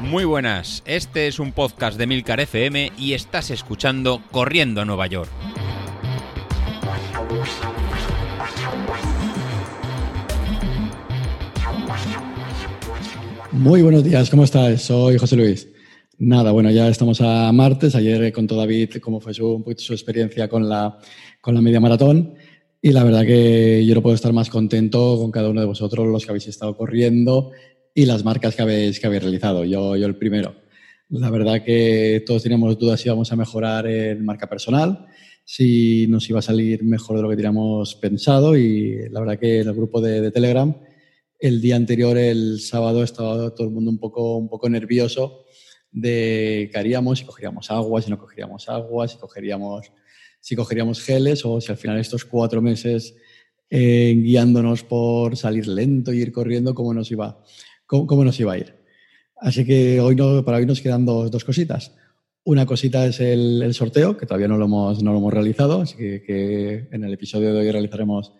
Muy buenas, este es un podcast de Milcar FM y estás escuchando Corriendo a Nueva York. Muy buenos días, ¿cómo estás? Soy José Luis. Nada, bueno, ya estamos a martes. Ayer contó David cómo fue su, un poquito su experiencia con la media maratón. Y la verdad que yo no puedo estar más contento con cada uno de vosotros, los que habéis estado corriendo y las marcas que habéis, que habéis realizado. Yo, yo el primero. La verdad que todos teníamos dudas si íbamos a mejorar en marca personal, si nos iba a salir mejor de lo que teníamos pensado y la verdad que en el grupo de, de Telegram el día anterior, el sábado, estaba todo el mundo un poco, un poco nervioso de qué haríamos, si cogeríamos agua, si no cogeríamos agua, si cogeríamos, si cogeríamos geles o si al final estos cuatro meses eh, guiándonos por salir lento y ir corriendo, cómo nos iba, cómo, cómo nos iba a ir. Así que hoy no, para hoy nos quedan dos, dos cositas. Una cosita es el, el, sorteo, que todavía no lo hemos, no lo hemos realizado, así que, en el episodio de hoy realizaremos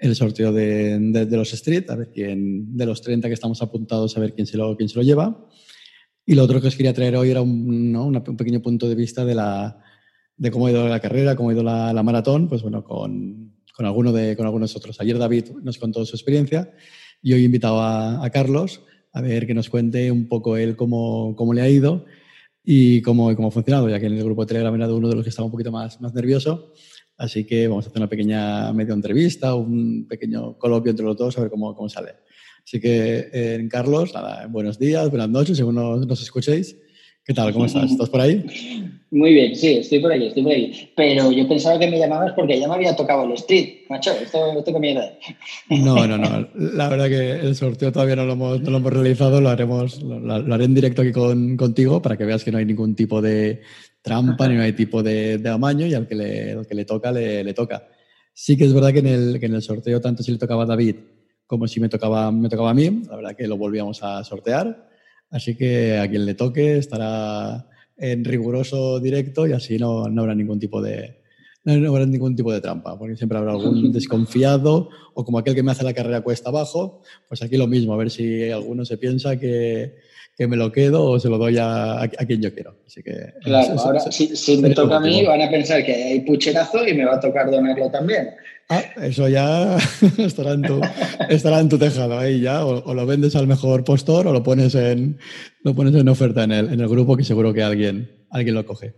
el sorteo de, de, de, los Street, a ver quién, de los 30 que estamos apuntados, a ver quién se lo, quién se lo lleva. Y lo otro que os quería traer hoy era un, ¿no? un pequeño punto de vista de, la, de cómo ha ido la carrera, cómo ha ido la, la maratón, pues bueno, con, con, alguno de, con algunos otros. Ayer David nos contó su experiencia y hoy invitaba a, a Carlos a ver que nos cuente un poco él cómo, cómo le ha ido y cómo, cómo ha funcionado, ya que en el grupo de Telegram era uno de los que estaba un poquito más, más nervioso. Así que vamos a hacer una pequeña medio entrevista, un pequeño coloquio entre los dos, a ver cómo, cómo sale. Así que, eh, Carlos, nada, buenos días, buenas noches, según nos, nos escuchéis. ¿Qué tal? ¿Cómo estás? ¿Estás por ahí? Muy bien, sí, estoy por ahí, estoy por ahí. Pero yo pensaba que me llamabas porque ya me había tocado el street, macho, esto, esto que mierda. No, no, no. La verdad que el sorteo todavía no lo hemos, no lo hemos realizado, lo haremos, lo, lo, haré en directo aquí con, contigo para que veas que no hay ningún tipo de trampa ni no hay tipo de, de amaño y al que le, al que le toca, le, le, toca. Sí que es verdad que en, el, que en el sorteo, tanto si le tocaba a David como si me tocaba, me tocaba a mí, la verdad que lo volvíamos a sortear. Así que a quien le toque estará en riguroso directo y así no, no habrá ningún tipo de, no habrá ningún tipo de trampa, porque siempre habrá algún desconfiado o como aquel que me hace la carrera cuesta abajo, pues aquí lo mismo, a ver si alguno se piensa que, que me lo quedo o se lo doy a, a, a quien yo quiero. Así que, claro, eso, ahora eso, si, si me toca a mí van a pensar que hay pucherazo y me va a tocar donarlo también. Ah, eso ya estará en tu, estará en tu tejado ahí ya, o, o, lo vendes al mejor postor o lo pones en, lo pones en oferta en el, en el grupo que seguro que alguien, alguien lo coge.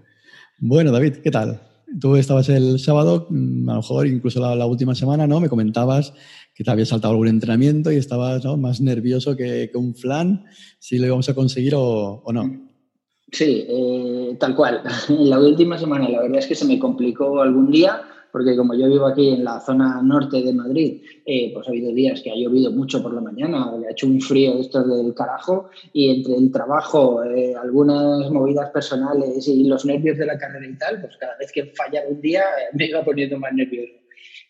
Bueno, David, ¿qué tal? Tú estabas el sábado, mm, a lo mejor incluso la, última semana, ¿no? Me comentabas que te había saltado algún entrenamiento y estabas más nervioso que, un flan, si lo íbamos a conseguir o, o no. Sí, eh, tal cual. La última semana la verdad es que se me complicó algún día porque como yo vivo aquí en la zona norte de Madrid, eh, pues ha habido días que ha llovido mucho por la mañana, ha hecho un frío esto del carajo y entre el trabajo, eh, algunas movidas personales y los nervios de la carrera y tal, pues cada vez que fallaba un día eh, me iba poniendo más nervioso.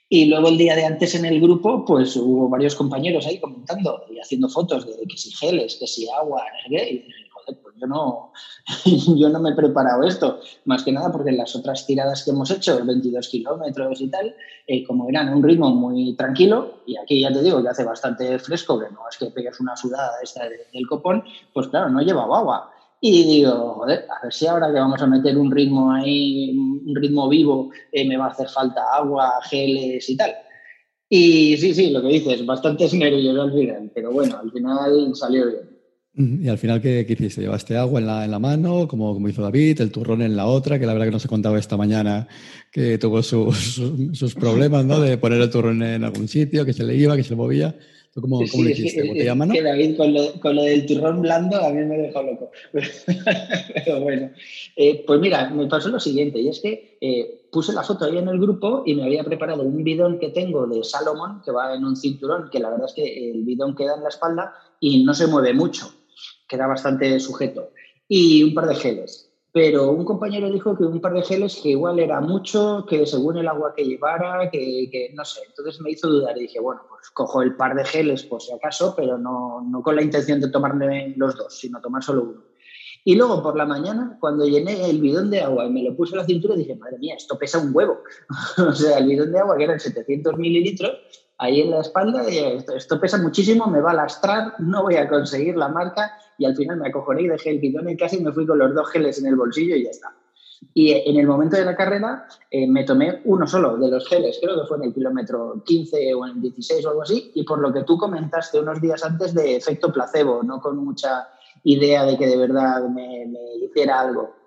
Y luego el día de antes en el grupo, pues hubo varios compañeros ahí comentando y haciendo fotos de que si geles, que si agua, no sé qué, pues yo no, yo no me he preparado esto, más que nada porque las otras tiradas que hemos hecho, 22 kilómetros y tal, eh, como eran un ritmo muy tranquilo, y aquí ya te digo que hace bastante fresco, que no es que pegues una sudada esta del copón, pues claro, no llevaba agua. Y digo, joder, a ver si ahora que vamos a meter un ritmo ahí, un ritmo vivo, eh, me va a hacer falta agua, geles y tal. Y sí, sí, lo que dices, bastante nervios al final, pero bueno, al final salió bien. Y al final, ¿qué, qué hiciste? ¿Llevaste agua en la, en la mano, como, como, hizo David, el turrón en la otra, que la verdad que nos ha contado esta mañana que tuvo sus, sus, sus problemas, ¿no? De poner el turrón en algún sitio, que se le iba, que se le movía. ¿Tú cómo, sí, cómo lo hiciste? Sí, ¿Botella mano? Que David, con lo, con lo, del turrón blando, a mí me dejó loco. Pero bueno, eh, pues mira, me pasó lo siguiente, y es que eh, puse la foto ahí en el grupo y me había preparado un bidón que tengo de Salomon, que va en un cinturón, que la verdad es que el bidón queda en la espalda y no se mueve mucho, queda bastante sujeto, y un par de geles pero un compañero dijo que un par de geles que igual era mucho, que según el agua que llevara, que, que, no sé. Entonces me hizo dudar y dije, bueno, pues cojo el par de geles por si acaso, pero no, no con la intención de tomarme los dos, sino tomar solo uno. Y luego por la mañana, cuando llené el bidón de agua y me lo puse a la cintura, dije, madre mía, esto pesa un huevo. o sea, el bidón de agua que eran 700 mililitros, ahí en la espalda, y esto, esto, pesa muchísimo, me va a lastrar, no voy a conseguir la marca y al final me acojoné y dejé el bidón en casa y me fui con los dos geles en el bolsillo y ya está. Y en el momento de la carrera eh, me tomé uno solo de los geles, creo que fue en el kilómetro 15 o en el 16 o algo así, y por lo que tú comentaste unos días antes de efecto placebo, no con mucha idea de que de verdad me, me hiciera algo.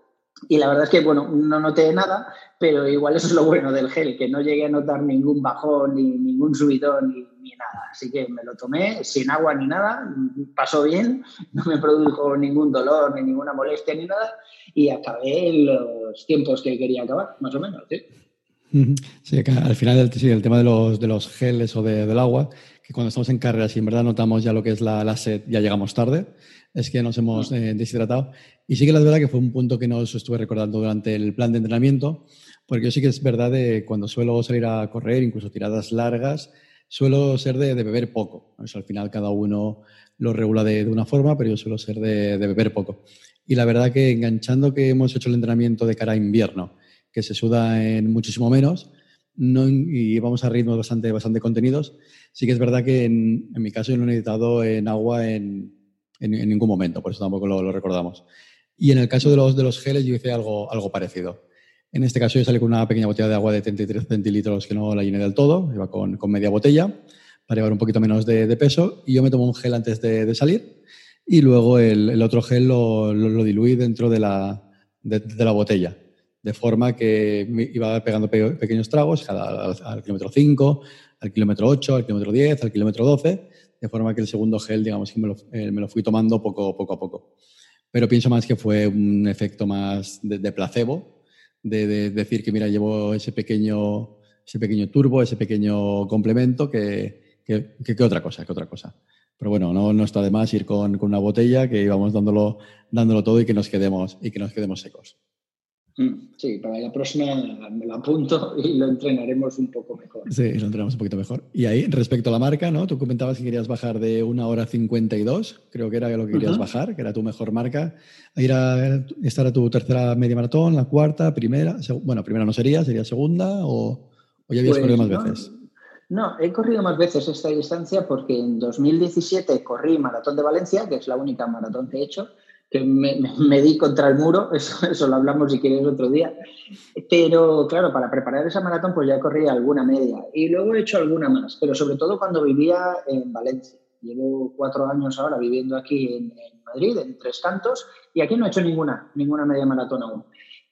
Y la verdad es que, bueno, no noté nada, pero igual eso es lo bueno del gel, que no llegué a notar ningún bajón, ni ningún subidón, ni, ni, nada. Así que me lo tomé sin agua ni nada, pasó bien, no me produjo ningún dolor, ni ninguna molestia, ni nada, y acabé los tiempos que quería acabar, más o menos, ¿sí? Al final sí, el tema de los, de los geles o de, del agua, que cuando estamos en carreras y en verdad notamos ya lo que es la, la sed, ya llegamos tarde, es que nos hemos eh, deshidratado. Y sí que la verdad que fue un punto que nos estuve recordando durante el plan de entrenamiento, porque yo sí que es verdad de cuando suelo salir a correr, incluso tiradas largas, suelo ser de, de beber poco. Eso al final cada uno lo regula de, de una forma, pero yo suelo ser de, de, beber poco. Y la verdad que enganchando que hemos hecho el entrenamiento de cara a invierno, que se suda en muchísimo menos, no, y vamos a ritmos bastante, bastante contenidos, sí que es verdad que en, mi caso yo no he necesitado en agua en, en, ningún momento, por eso tampoco lo, recordamos. Y en el caso de los, de los geles yo hice algo, algo parecido. En este caso yo salí con una pequeña botella de agua de 33 centilitros que no la llené del todo, iba con, con media botella para llevar un poquito menos de, peso y yo me tomo un gel antes de, de salir y luego el, otro gel lo, lo, diluí dentro de la, de, la botella, de forma que iba pegando pe pequeños tragos cada, al, al, kilómetro 5, al kilómetro 8, al kilómetro 10, al kilómetro 12, de forma que el segundo gel, digamos, que me lo, eh, me lo fui tomando poco, poco a poco. Pero pienso más que fue un efecto más de, de placebo, de, de, decir que, mira, llevo ese pequeño, ese pequeño turbo, ese pequeño complemento, que, que, que, que otra cosa, que otra cosa. Pero bueno, no, no está de más ir con, con, una botella, que íbamos dándolo, dándolo todo y que nos quedemos, y que nos quedemos secos. Mm, sí, para la próxima me lo apunto y lo entrenaremos un poco mejor. Sí, lo entrenamos un poquito mejor. Y ahí, respecto a la marca, ¿no? Tú comentabas que querías bajar de una hora 52, creo que era lo que querías uh -huh. bajar, que era tu mejor marca. Era, ¿Esta era tu tercera media maratón, la cuarta, primera? Bueno, primera no sería, sería segunda o, o ya habías pues corrido más no, veces? No, he corrido más veces esta distancia porque en 2017 corrí Maratón de Valencia, que es la única maratón que he hecho, que me, me, di contra el muro, eso, eso lo hablamos si quieres otro día. Pero claro, para preparar esa maratón pues ya corrí alguna media y luego he hecho alguna más, pero sobre todo cuando vivía en Valencia. Llevo cuatro años ahora viviendo aquí en, en Madrid, en Tres Cantos, y aquí no he hecho ninguna, ninguna media maratón aún.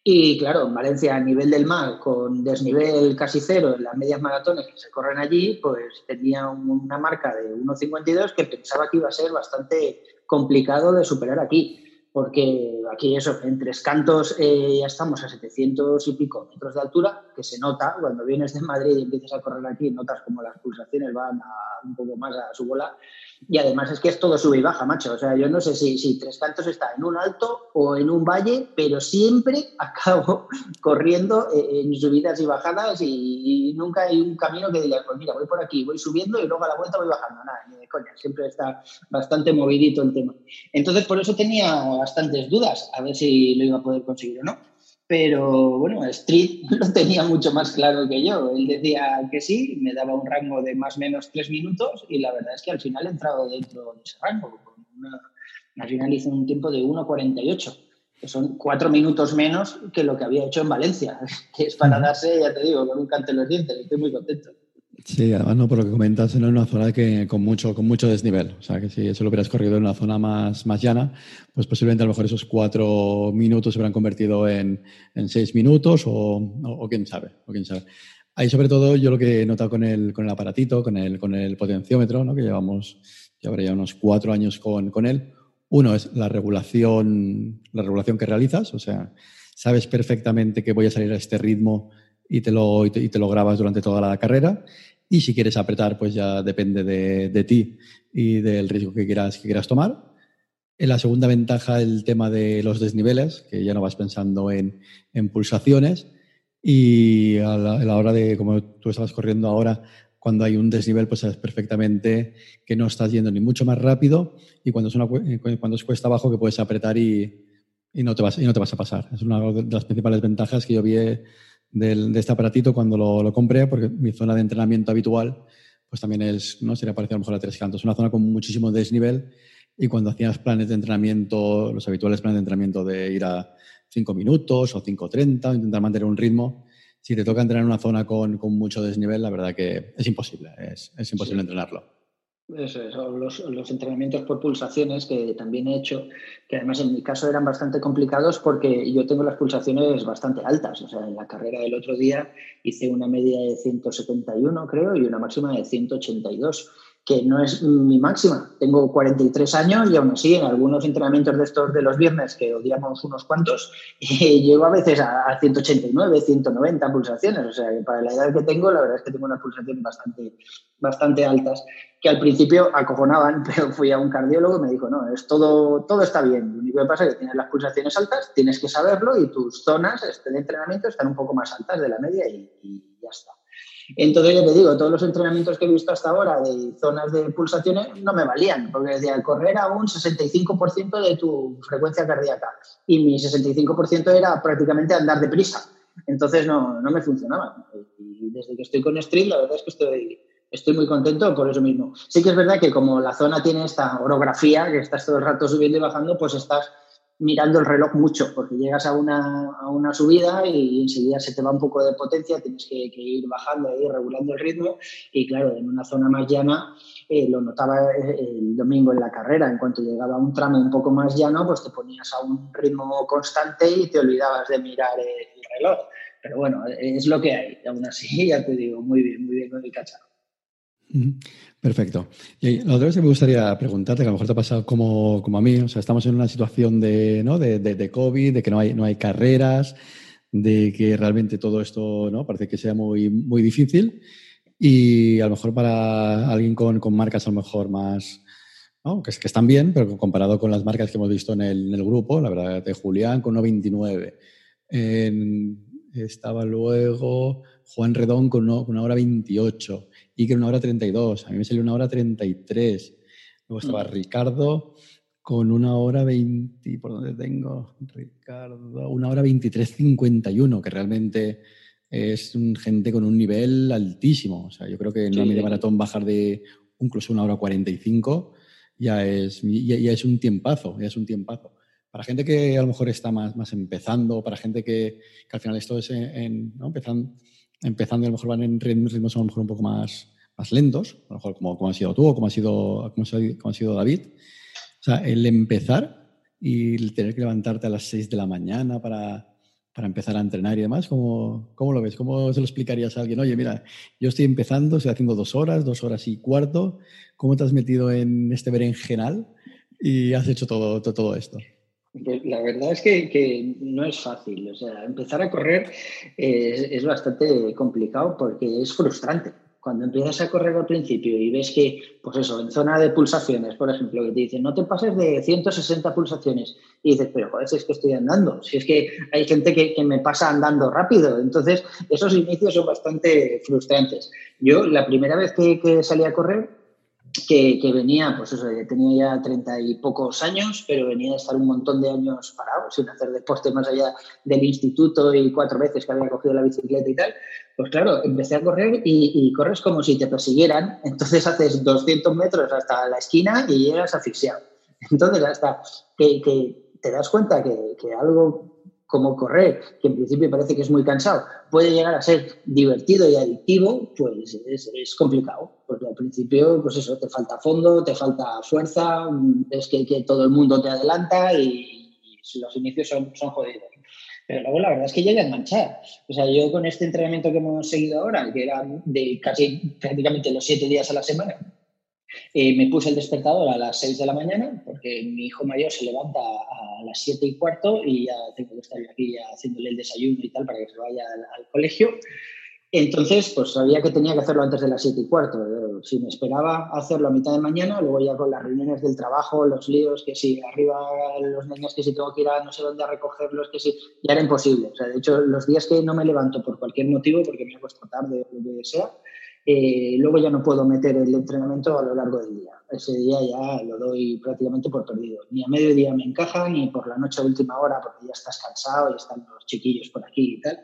Y claro, en Valencia, a nivel del mar, con desnivel casi cero en las medias maratones que se corren allí, pues tenía una marca de 1,52 que pensaba que iba a ser bastante complicado de superar aquí porque aquí eso, en Tres Cantos eh, ya estamos a 700 y pico metros de altura, que se nota, cuando vienes de Madrid y empiezas a correr aquí, notas como las pulsaciones van a, un poco más a su bola, y además es que es todo sube y baja, macho, o sea, yo no sé si, si Tres Cantos está en un alto o en un valle, pero siempre acabo corriendo eh, en subidas y bajadas y, nunca hay un camino que digas, pues mira, voy por aquí, voy subiendo y luego a la vuelta voy bajando, nada, ni de coña, siempre está bastante movidito el tema. Entonces, por eso tenía bastantes dudas a ver si lo iba a poder conseguir o no. Pero bueno, Street lo tenía mucho más claro que yo. Él decía que sí, me daba un rango de más o menos tres minutos y la verdad es que al final he entrado dentro de ese rango. Una, al final hice un tiempo de 1.48, que son cuatro minutos menos que lo que había hecho en Valencia, que es para darse, ya te digo, con un cante en los dientes. Estoy muy contento. Sí, además, no, por lo que comentas, en una zona que, con, mucho, con mucho desnivel. O sea, que si eso lo hubieras corrido en una zona más, más llana, pues posiblemente a lo mejor esos cuatro minutos se hubieran convertido en, en seis minutos o, o, quién sabe, o quién sabe. Ahí, sobre todo, yo lo que he notado con el, con el aparatito, con el, con el potenciómetro, ¿no? que llevamos, ya habrá ya unos cuatro años con, con él. Uno es la regulación, la regulación que realizas, o sea, sabes perfectamente que voy a salir a este ritmo y te lo, y te lo grabas durante toda la carrera. Y si quieres apretar, pues ya depende de, de ti y del riesgo que quieras, que quieras tomar. En la segunda ventaja, el tema de los desniveles, que ya no vas pensando en, en pulsaciones. Y a la, a la, hora de, como tú estabas corriendo ahora, cuando hay un desnivel, pues sabes perfectamente que no estás yendo ni mucho más rápido y cuando es, una, cuando es cuesta abajo que puedes apretar y, y, no te vas, y no te vas a pasar. Es una de las principales ventajas que yo vi del, de este aparatito cuando lo, lo, compré, porque mi zona de entrenamiento habitual pues también es, ¿no? Sería parecido a lo mejor a Tres Cantos, una zona con muchísimo desnivel y cuando hacías planes de entrenamiento, los habituales planes de entrenamiento de ir a 5 minutos o 5.30 o intentar mantener un ritmo, si te toca entrenar en una zona con, con mucho desnivel, la verdad que es imposible, es, es imposible entrenarlo. Eso es, los, los, entrenamientos por pulsaciones que también he hecho, que además en mi caso eran bastante complicados porque yo tengo las pulsaciones bastante altas. O sea, en la carrera del otro día hice una media de 171, creo, y una máxima de 182 que no es mi máxima. Tengo 43 años y aún así en algunos entrenamientos de estos de los viernes, que odiamos unos cuantos, llego a veces a, 189, 190 pulsaciones. O sea, que para la edad que tengo, la verdad es que tengo unas pulsaciones bastante, bastante altas, que al principio acojonaban, pero fui a un cardiólogo y me dijo, no, es todo, todo está bien. Lo único que pasa es que tienes las pulsaciones altas, tienes que saberlo y tus zonas este, de entrenamiento están un poco más altas de la media y, y. Entonces, ya te digo, todos los entrenamientos que he visto hasta ahora de zonas de pulsaciones no me valían, porque decía correr a un 65% de tu frecuencia cardíaca y mi 65% era prácticamente andar deprisa. Entonces, no, no me funcionaba. Y desde que estoy con Street, la verdad es que estoy, estoy muy contento por eso mismo. Sí que es verdad que como la zona tiene esta orografía, que estás todo el rato subiendo y bajando, pues estás mirando el reloj mucho, porque llegas a una, a una, subida y enseguida se te va un poco de potencia, tienes que, ir bajando ahí, regulando el ritmo. Y claro, en una zona más llana, eh, lo notaba el domingo en la carrera, en cuanto llegaba a un tramo un poco más llano, pues te ponías a un ritmo constante y te olvidabas de mirar el reloj. Pero bueno, es lo que hay. Aún así, ya te digo, muy bien, muy bien, muy cachado. Perfecto. Y vez que me gustaría preguntarte, que a lo mejor te ha pasado como, como a mí, o sea, estamos en una situación de, ¿no? de, de, COVID, de que no hay, no hay carreras, de que realmente todo esto ¿no? parece que sea muy, muy difícil y a lo mejor para alguien con, con marcas a lo mejor más, ¿no? que, están bien, pero comparado con las marcas que hemos visto en el, en grupo, la verdad, de Julián con 1.29. estaba luego Juan Redón con, una hora 28 y que una hora 32. A mí me salió una hora 33. Luego estaba mm. Ricardo con una hora 20, ¿por dónde tengo? Ricardo, una hora 23.51, que realmente es gente con un nivel altísimo. O sea, yo creo que en una media maratón bajar de incluso una hora 45 ya es, ya, es un tiempazo, ya es un tiempazo. Para gente que a lo mejor está más, más empezando, para gente que, que al final esto es en, ¿no? empezando, empezando a lo mejor van en ritmos a lo mejor un poco más, más lentos, a lo mejor como, como has sido tú o como ha sido, como, ha sido David. O sea, el empezar y el tener que levantarte a las 6 de la mañana para, para empezar a entrenar y demás, ¿cómo, ¿cómo, lo ves? ¿Cómo se lo explicarías a alguien? Oye, mira, yo estoy empezando, estoy haciendo dos horas, dos horas y cuarto, ¿cómo te has metido en este berenjenal y has hecho todo, todo, todo esto? Pues la verdad es que, no es fácil. O sea, empezar a correr es, bastante complicado porque es frustrante. Cuando empiezas a correr al principio y ves que, pues eso, en zona de pulsaciones, por ejemplo, que te dicen, no te pases de 160 pulsaciones. Y dices, pero joder, si es que estoy andando. Si es que hay gente que, me pasa andando rápido. Entonces, esos inicios son bastante frustrantes. Yo, la primera vez que, que salí a correr, que, venía, pues eso, tenía ya treinta y pocos años, pero venía de estar un montón de años parado, sin hacer deporte más allá del instituto y cuatro veces que había cogido la bicicleta y tal. Pues claro, empecé a correr y, corres como si te persiguieran, entonces haces 200 metros hasta la esquina y llegas asfixiado. Entonces, hasta que, que te das cuenta que algo como correr, que en principio parece que es muy cansado, puede llegar a ser divertido y adictivo, pues es, complicado. Porque al principio, pues eso, te falta fondo, te falta fuerza, es que, todo el mundo te adelanta y, los inicios son, son jodidos. Pero luego la verdad es que llega a enganchar. O sea, yo con este entrenamiento que hemos seguido ahora, que era de casi prácticamente los siete días a la semana, eh, me puse el despertador a las 6 de la mañana porque mi hijo mayor se levanta a las 7 y cuarto y ya tengo que estar aquí ya haciéndole el desayuno y tal para que se vaya al, colegio. Entonces, pues sabía que tenía que hacerlo antes de las 7 y cuarto. Si me esperaba hacerlo a mitad de mañana, luego ya con las reuniones del trabajo, los líos, que si arriba los niños, que si tengo que ir a no sé dónde a recogerlos, que si, ya era imposible. O sea, de hecho, los días que no me levanto por cualquier motivo, porque me he puesto tarde o lo que sea, eh, luego ya no puedo meter el entrenamiento a lo largo del día. Ese día ya lo doy prácticamente por perdido. Ni a mediodía me encaja, ni por la noche a última hora, porque ya estás cansado y están los chiquillos por aquí y tal.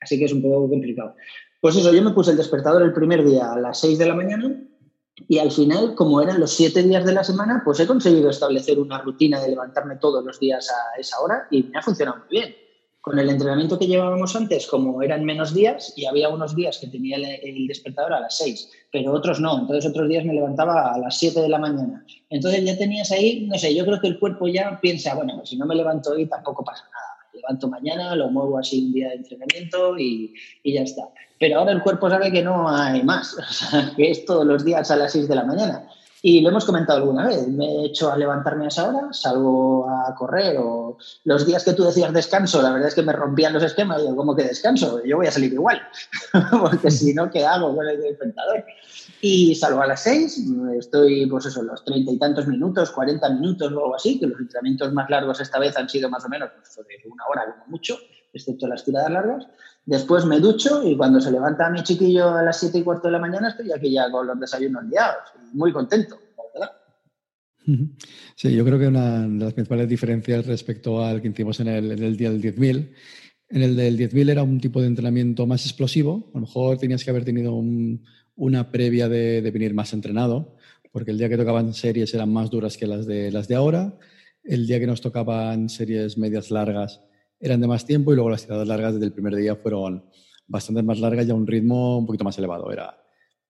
Así que es un poco complicado. Pues eso, yo me puse el despertador el primer día a las 6 de la mañana y al final, como eran los siete días de la semana, pues he conseguido establecer una rutina de levantarme todos los días a esa hora y me ha funcionado muy bien. Con el entrenamiento que llevábamos antes, como eran menos días, y había unos días que tenía el, despertador a las 6, pero otros no. Entonces otros días me levantaba a las 7 de la mañana. Entonces ya tenías ahí, no sé, yo creo que el cuerpo ya piensa, bueno, pues si no me levanto hoy tampoco pasa nada. Me levanto mañana, lo muevo así un día de entrenamiento y, y ya está. Pero ahora el cuerpo sabe que no hay más, que es todos los días a las 6 de la mañana. Y lo hemos comentado alguna vez, me he hecho a levantarme a esa hora, salgo a correr o los días que tú decías descanso, la verdad es que me rompían los esquemas, yo como que descanso, yo voy a salir igual, porque si no, ¿qué hago con el despertador? Y salgo a las seis, estoy pues eso, los treinta y tantos minutos, cuarenta minutos o algo así, que los entrenamientos más largos esta vez han sido más o menos pues, una hora como mucho, excepto las tiradas largas. Después me ducho y cuando se levanta mi chiquillo a las 7 y cuarto de la mañana estoy aquí ya con los desayunos liados. Muy contento, la verdad. Sí, yo creo que una de las principales diferencias respecto al que hicimos en el, día del 10.000, en el del 10.000 era un tipo de entrenamiento más explosivo. A lo mejor tenías que haber tenido una previa de, de, venir más entrenado, porque el día que tocaban series eran más duras que las de, las de ahora. El día que nos tocaban series medias largas eran de más tiempo y luego las tiradas largas desde el primer día fueron bastante más largas y a un ritmo un poquito más elevado. Era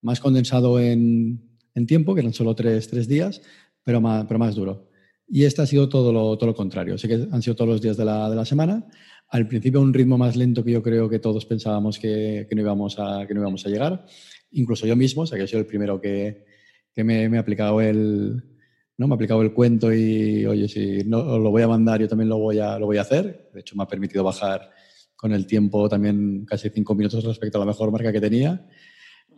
más condensado en, en tiempo, que eran solo tres, tres días, pero más, pero más duro. Y este ha sido todo lo, todo lo contrario. Sé que han sido todos los días de la, de la semana. Al principio un ritmo más lento que yo creo que todos pensábamos que, que no, íbamos a, que no íbamos a llegar. Incluso yo mismo, o sea que sido el primero que, que me, me he aplicado el, ¿no? Me ha aplicado el cuento y, oye, si no lo voy a mandar, yo también lo voy a, lo voy a hacer. De hecho, me ha permitido bajar con el tiempo también casi cinco minutos respecto a la mejor marca que tenía.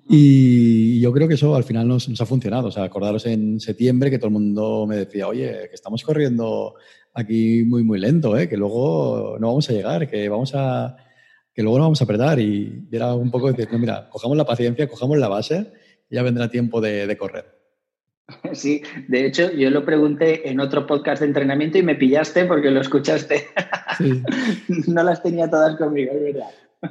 Y yo creo que eso al final nos, nos, ha funcionado. O sea, acordaros en septiembre que todo el mundo me decía, oye, que estamos corriendo aquí muy, muy lento, ¿eh? que luego no vamos a llegar, que, vamos a, que luego no vamos a apretar. Y era un poco decir, no, mira, cojamos la paciencia, cojamos la base y ya vendrá tiempo de, de correr. Sí, de hecho, yo lo pregunté en otro podcast de entrenamiento y me pillaste porque lo escuchaste. no las tenía todas conmigo, es verdad.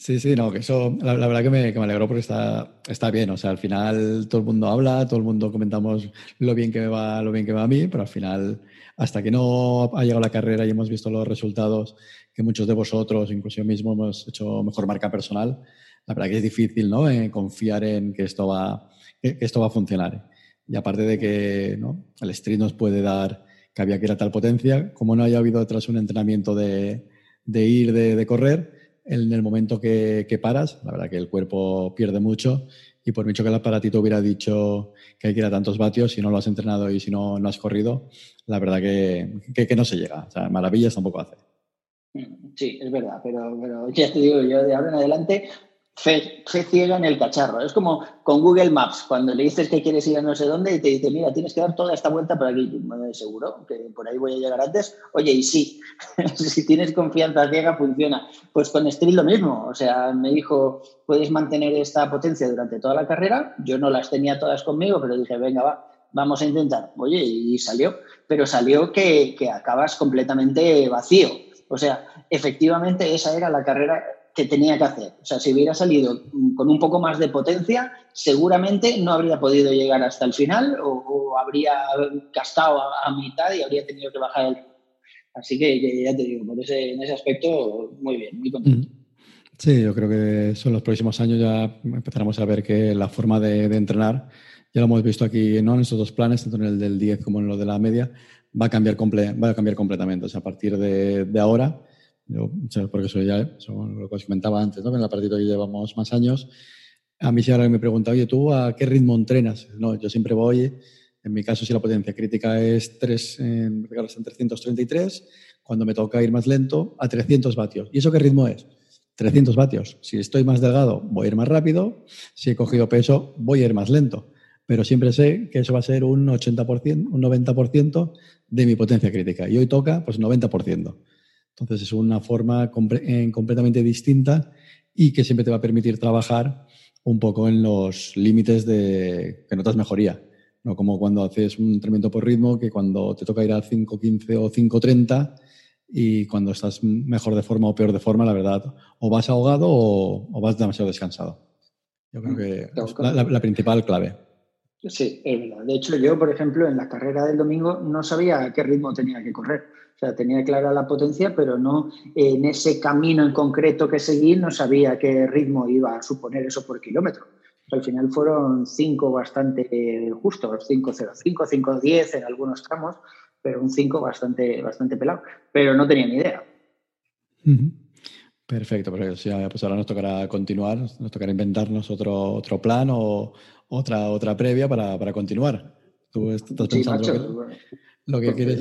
Sí, sí, no, que eso, la, verdad que me, que me, alegró porque está, está bien. O sea, al final todo el mundo habla, todo el mundo comentamos lo bien que me va, lo bien que va a mí, pero al final, hasta que no ha llegado la carrera y hemos visto los resultados que muchos de vosotros, incluso yo mismo, hemos hecho mejor marca personal, la verdad que es difícil, ¿no? Eh, confiar en que esto va, que esto va a funcionar. Y aparte de que ¿no? el street nos puede dar que había que ir a tal potencia, como no haya habido tras un entrenamiento de, de ir, de, correr, en el momento que, que, paras, la verdad que el cuerpo pierde mucho y por mucho que el aparatito hubiera dicho que hay que ir a tantos vatios, si no lo has entrenado y si no, no has corrido, la verdad que, que, que no se llega. O sea, maravillas tampoco hace. Sí, es verdad, pero, pero ya te digo, yo de ahora en adelante Fe, ciega en el cacharro. Es como con Google Maps, cuando le dices que quieres ir a no sé dónde y te dice, mira, tienes que dar toda esta vuelta por aquí. Seguro que por ahí voy a llegar antes. Oye, y sí, si tienes confianza ciega, funciona. Pues con Street lo mismo. O sea, me dijo, puedes mantener esta potencia durante toda la carrera. Yo no las tenía todas conmigo, pero dije, venga, va, vamos a intentar. Oye, y salió. Pero salió que, que acabas completamente vacío. O sea, efectivamente esa era la carrera que tenía que hacer. O sea, si hubiera salido con un poco más de potencia, seguramente no habría podido llegar hasta el final o, habría gastado a, mitad y habría tenido que bajar el... Así que, ya te digo, por ese, en ese aspecto, muy bien, muy contento. Sí, yo creo que son los próximos años ya empezaremos a ver que la forma de, de entrenar, ya lo hemos visto aquí ¿no? en estos dos planes, tanto en el del 10 como en lo de la media, va a cambiar, comple va a cambiar completamente. O sea, a partir de, de ahora yo, porque soy ya, lo que os comentaba antes, ¿no? en la partida que llevamos más años, a mí si ahora me pregunta, oye, ¿tú a qué ritmo entrenas? No, yo siempre voy, en mi caso si la potencia crítica es 3, en, en 333, cuando me toca ir más lento, a 300 vatios. ¿Y eso qué ritmo es? 300 vatios. Si estoy más delgado, voy a ir más rápido. Si he cogido peso, voy a ir más lento. Pero siempre sé que eso va a ser un 80%, un 90% de mi potencia crítica. Y hoy toca, pues, 90%. Entonces es una forma eh, completamente distinta y que siempre te va a permitir trabajar un poco en los límites de que notas mejoría. No como cuando haces un entrenamiento por ritmo, que cuando te toca ir a 5.15 o 5.30 y cuando estás mejor de forma o peor de forma, la verdad, o vas ahogado o, vas demasiado descansado. Yo creo mm, que es la, principal clave. Sí, es verdad. De hecho, yo, por ejemplo, en la carrera del domingo no sabía a qué ritmo tenía que correr. O sea, tenía clara la potencia, pero no en ese camino en concreto que seguí, no sabía qué ritmo iba a suponer eso por kilómetro. Al final fueron cinco bastante justos, 5.05, 5.10 en algunos tramos, pero un 5 bastante, bastante pelado. Pero no tenía ni idea. Perfecto, pues ahora nos tocará continuar, nos tocará inventarnos otro, otro plan o otra, otra previa para, continuar. Tú estás pensando lo, que, quieres.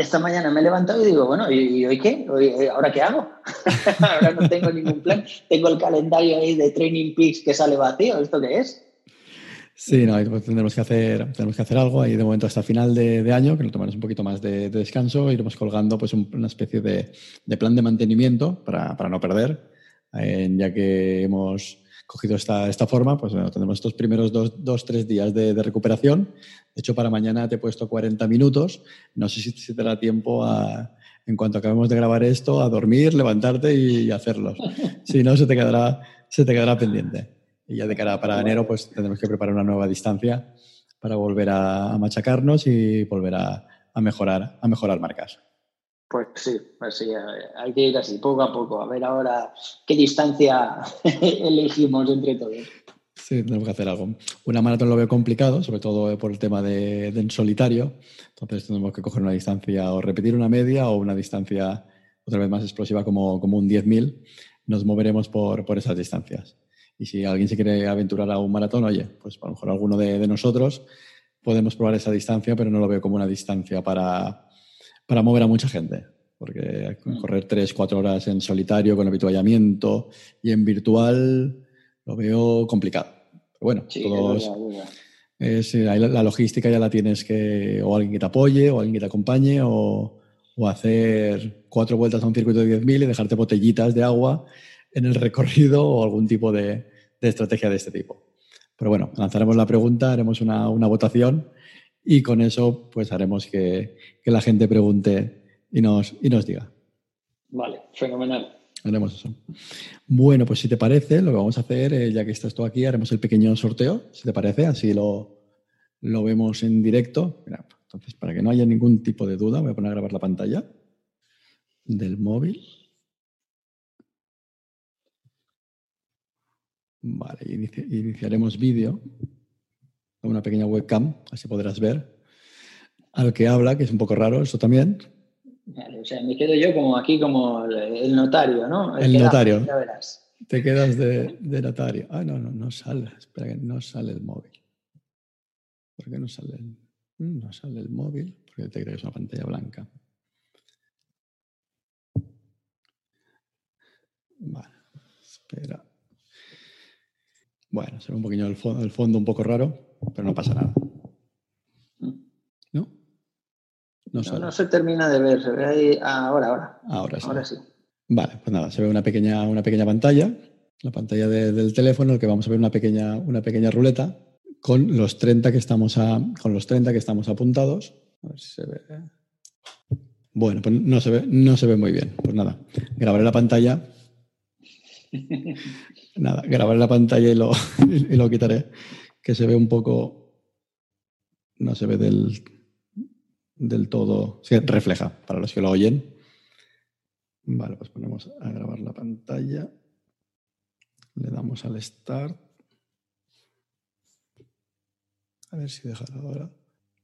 Esta mañana me he levantado y digo, bueno, ¿y, hoy qué? Eh, ¿Ahora qué hago? ahora no tengo ningún plan. Tengo el calendario ahí de Training Peaks que sale vacío. ¿Esto qué es? Sí, no, pues tendremos que hacer, tenemos que hacer algo ahí de momento hasta final de, año, que nos tomaremos un poquito más de, descanso, iremos colgando pues una especie de, plan de mantenimiento para, no perder, eh, ya que hemos cogido esta, esta forma, pues bueno, tendremos estos primeros dos, dos tres días de, recuperación. De hecho, para mañana te he puesto 40 minutos, no sé si, te da tiempo a, en cuanto acabemos de grabar esto, a dormir, levantarte y, hacerlos. Si no, se te quedará, se te quedará pendiente. Y ya de cara para enero, pues tendremos que preparar una nueva distancia para volver a, machacarnos y volver a, mejorar, a mejorar marcas. Pues sí, pues sí, hay que ir así, poco a poco, a ver ahora qué distancia elegimos entre todos. Sí, tenemos que hacer algo. Una maratón lo veo complicado, sobre todo por el tema de, solitario. Entonces tenemos que coger una distancia o repetir una media o una distancia otra vez más explosiva como, como un 10.000. Nos moveremos por, por esas distancias. Y si alguien se quiere aventurar a un maratón, oye, pues a lo mejor alguno de, nosotros podemos probar esa distancia, pero no lo veo como una distancia para, para mover a mucha gente. Porque mm. correr tres, cuatro horas en solitario con habituallamiento y en virtual lo veo complicado. Pero bueno, todos, la, logística ya la tienes que, o alguien que te apoye, o alguien que te acompañe, o, o hacer cuatro vueltas a un circuito de 10.000 y dejarte botellitas de agua en el recorrido o algún tipo de, estrategia de este tipo. Pero bueno, lanzaremos la pregunta, haremos una, votación y con eso pues haremos que, la gente pregunte y nos, y nos diga. Vale, fenomenal. Haremos eso. Bueno, pues si te parece, lo que vamos a hacer, eh, ya que estás tú aquí, haremos el pequeño sorteo, si te parece, así lo, lo vemos en directo. entonces, para que no haya ningún tipo de duda, voy a poner a grabar la pantalla del móvil. Vale, iniciaremos vídeo con una pequeña webcam, así podrás ver al que habla, que es un poco raro eso también. Vale, o sea, me quedo yo como aquí como el notario, ¿no? El, notario. verás. Te quedas de, de, notario. Ah, no, no, no sale. Espera que no sale el móvil. ¿Por qué no sale el, mm, no sale el móvil? Porque te creo que es una pantalla blanca. Vale, espera. Bueno, se ve un poquito el, fondo, un poco raro, pero no pasa nada. ¿No? No, no, se termina de ver, se ve ahí ahora, ahora. Ahora sí. Ahora sí. Vale, pues nada, se ve una pequeña, una pequeña pantalla, la pantalla del teléfono, en el que vamos a ver una pequeña, una pequeña ruleta con los 30 que estamos a, con los 30 que estamos apuntados. A ver si se ve. Bueno, pues no se ve, no se ve muy bien. Pues nada, grabaré la pantalla Nada, grabar la pantalla y lo, y lo quitaré, que se ve un poco, no se ve del, del todo, sí, refleja para los que lo oyen. Vale, pues ponemos a grabar la pantalla, le damos al start. A ver si deja ahora.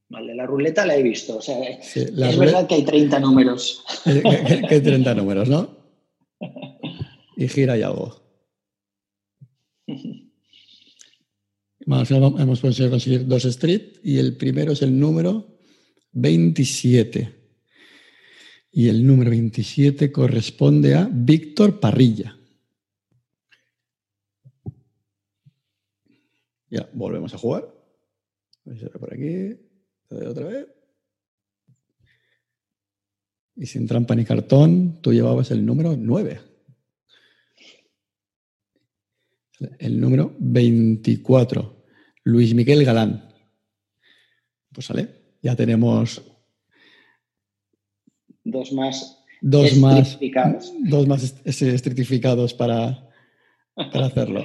Vale, la ruleta la he visto. O sea, es verdad que hay 30 números. Que, que hay 30 números, ¿no? Y gira y algo. Hemos conseguido dos street y el primero es el número 27. Y el número 27 corresponde a Víctor Parrilla. Ya, volvemos a jugar. por aquí. otra vez. Y sin trampa ni cartón, tú llevabas el número 9. El número 24, Luis Miguel Galán. Pues sale, ya tenemos dos más dos más, dos más estrictificados para, para hacerlo.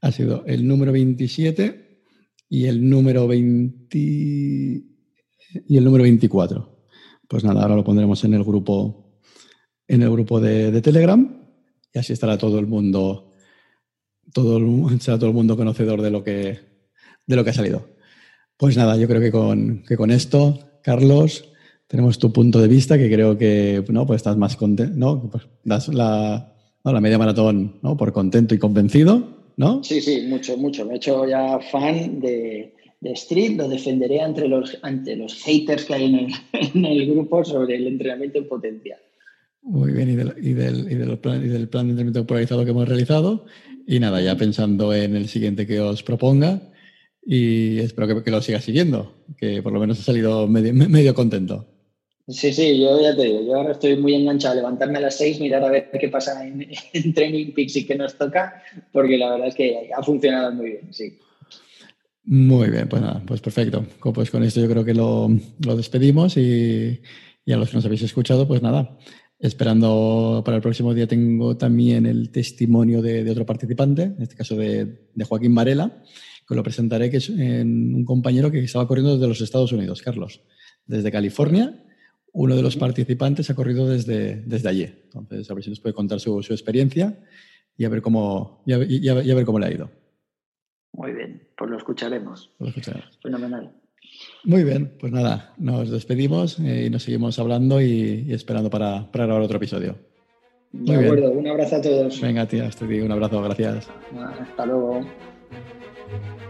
Ha sido el número 27 y el número 20 y el número 24. Pues nada, ahora lo pondremos en el grupo en el grupo de, Telegram y así estará todo el mundo todo el, será todo el mundo conocedor de lo que de lo que ha salido. Pues nada, yo creo que con, que con esto, Carlos, tenemos tu punto de vista, que creo que ¿no? pues estás más contento, ¿no? Pues das la, la media maratón ¿no? por contento y convencido, ¿no? Sí, sí, mucho, mucho. Me he hecho ya fan de, de Street, lo defenderé ante los, ante los haters que hay en el, en el grupo sobre el entrenamiento en potencia. Muy bien, y del, y del, y del, plan, y del plan de entrenamiento polarizado que hemos realizado. Y nada, ya pensando en el siguiente que os proponga y espero que, lo siga siguiendo, que por lo menos ha salido medio, medio contento. Sí, sí, yo ya te digo, yo ahora estoy muy enganchado a levantarme a las seis, mirar a ver qué pasa en, Training Peaks y qué nos toca, porque la verdad es que ha funcionado muy bien, sí. Muy bien, pues nada, pues perfecto. Pues con esto yo creo que lo, despedimos y, a los que nos habéis escuchado, pues nada, esperando para el próximo día tengo también el testimonio de, otro participante, en este caso de, de Joaquín Varela, que lo presentaré, que es un compañero que estaba corriendo desde los Estados Unidos, Carlos, desde California uno de los participantes ha corrido desde, desde allí. Entonces, a ver si nos puede contar su, experiencia y a, ver cómo, y a, ver cómo le ha ido. Muy bien, pues lo escucharemos. Lo escucharemos. Fenomenal. Muy bien, pues nada, nos despedimos eh, y nos seguimos hablando y, esperando para, para, grabar otro episodio. de acuerdo, un abrazo a todos. Venga, tía, un abrazo, gracias. Hasta luego. thank you